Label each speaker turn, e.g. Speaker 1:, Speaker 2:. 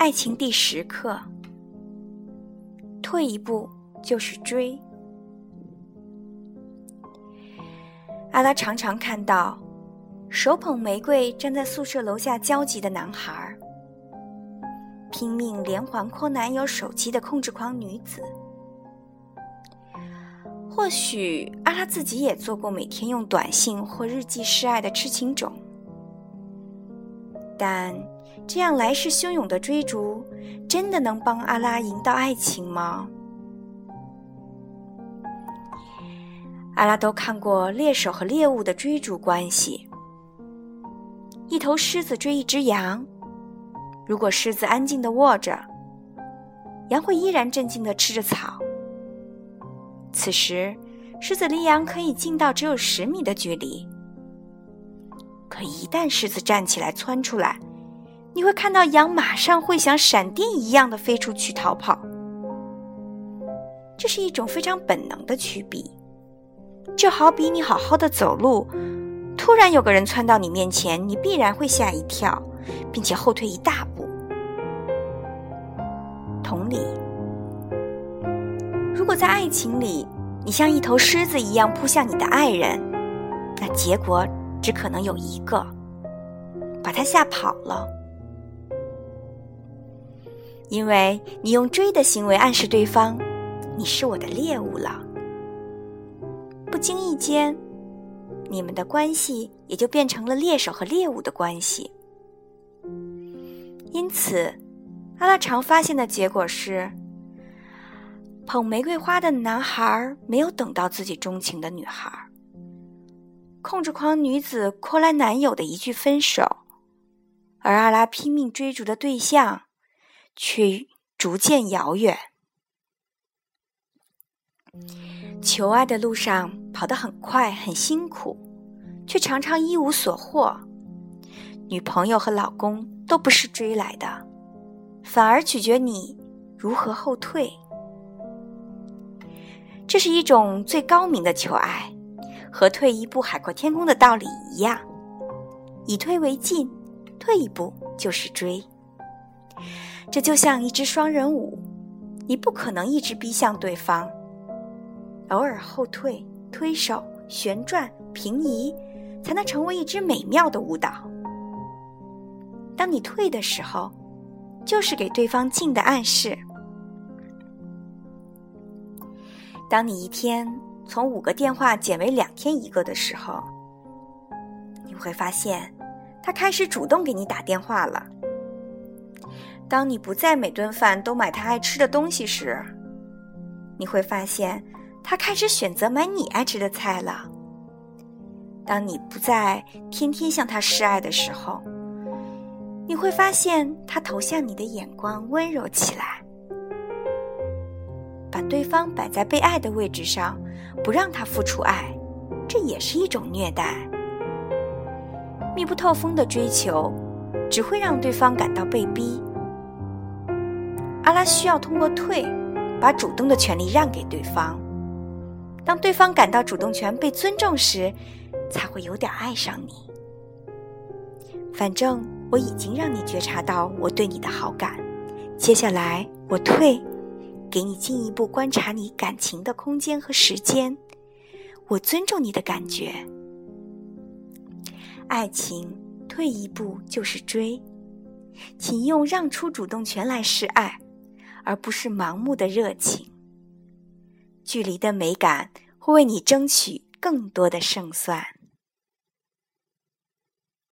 Speaker 1: 爱情第十课：退一步就是追。阿拉常常看到手捧玫瑰站在宿舍楼下焦急的男孩，拼命连环 call 男友手机的控制狂女子。或许阿拉自己也做过每天用短信或日记示爱的痴情种，但这样来势汹涌的追逐，真的能帮阿拉赢到爱情吗？阿拉都看过猎手和猎物的追逐关系。一头狮子追一只羊，如果狮子安静的卧着，羊会依然镇静的吃着草。此时，狮子离羊可以近到只有十米的距离。可一旦狮子站起来窜出来，你会看到羊马上会像闪电一样的飞出去逃跑。这是一种非常本能的趋避。就好比你好好的走路，突然有个人窜到你面前，你必然会吓一跳，并且后退一大步。同理，如果在爱情里，你像一头狮子一样扑向你的爱人，那结果只可能有一个：把他吓跑了。因为你用追的行为暗示对方，你是我的猎物了。不经意间，你们的关系也就变成了猎手和猎物的关系。因此，阿拉常发现的结果是，捧玫瑰花的男孩没有等到自己钟情的女孩，控制狂女子拖来男友的一句分手，而阿拉拼命追逐的对象却逐渐遥远。求爱的路上跑得很快，很辛苦，却常常一无所获。女朋友和老公都不是追来的，反而取决你如何后退。这是一种最高明的求爱，和退一步海阔天空的道理一样，以退为进，退一步就是追。这就像一支双人舞，你不可能一直逼向对方。偶尔后退、推手、旋转、平移，才能成为一支美妙的舞蹈。当你退的时候，就是给对方进的暗示。当你一天从五个电话减为两天一个的时候，你会发现他开始主动给你打电话了。当你不再每顿饭都买他爱吃的东西时，你会发现。他开始选择买你爱吃的菜了。当你不再天天向他示爱的时候，你会发现他投向你的眼光温柔起来。对方摆在被爱的位置上，不让他付出爱，这也是一种虐待。密不透风的追求，只会让对方感到被逼。阿拉需要通过退，把主动的权利让给对方。当对方感到主动权被尊重时，才会有点爱上你。反正我已经让你觉察到我对你的好感，接下来我退，给你进一步观察你感情的空间和时间。我尊重你的感觉。爱情退一步就是追，请用让出主动权来示爱，而不是盲目的热情。距离的美感会为你争取更多的胜算。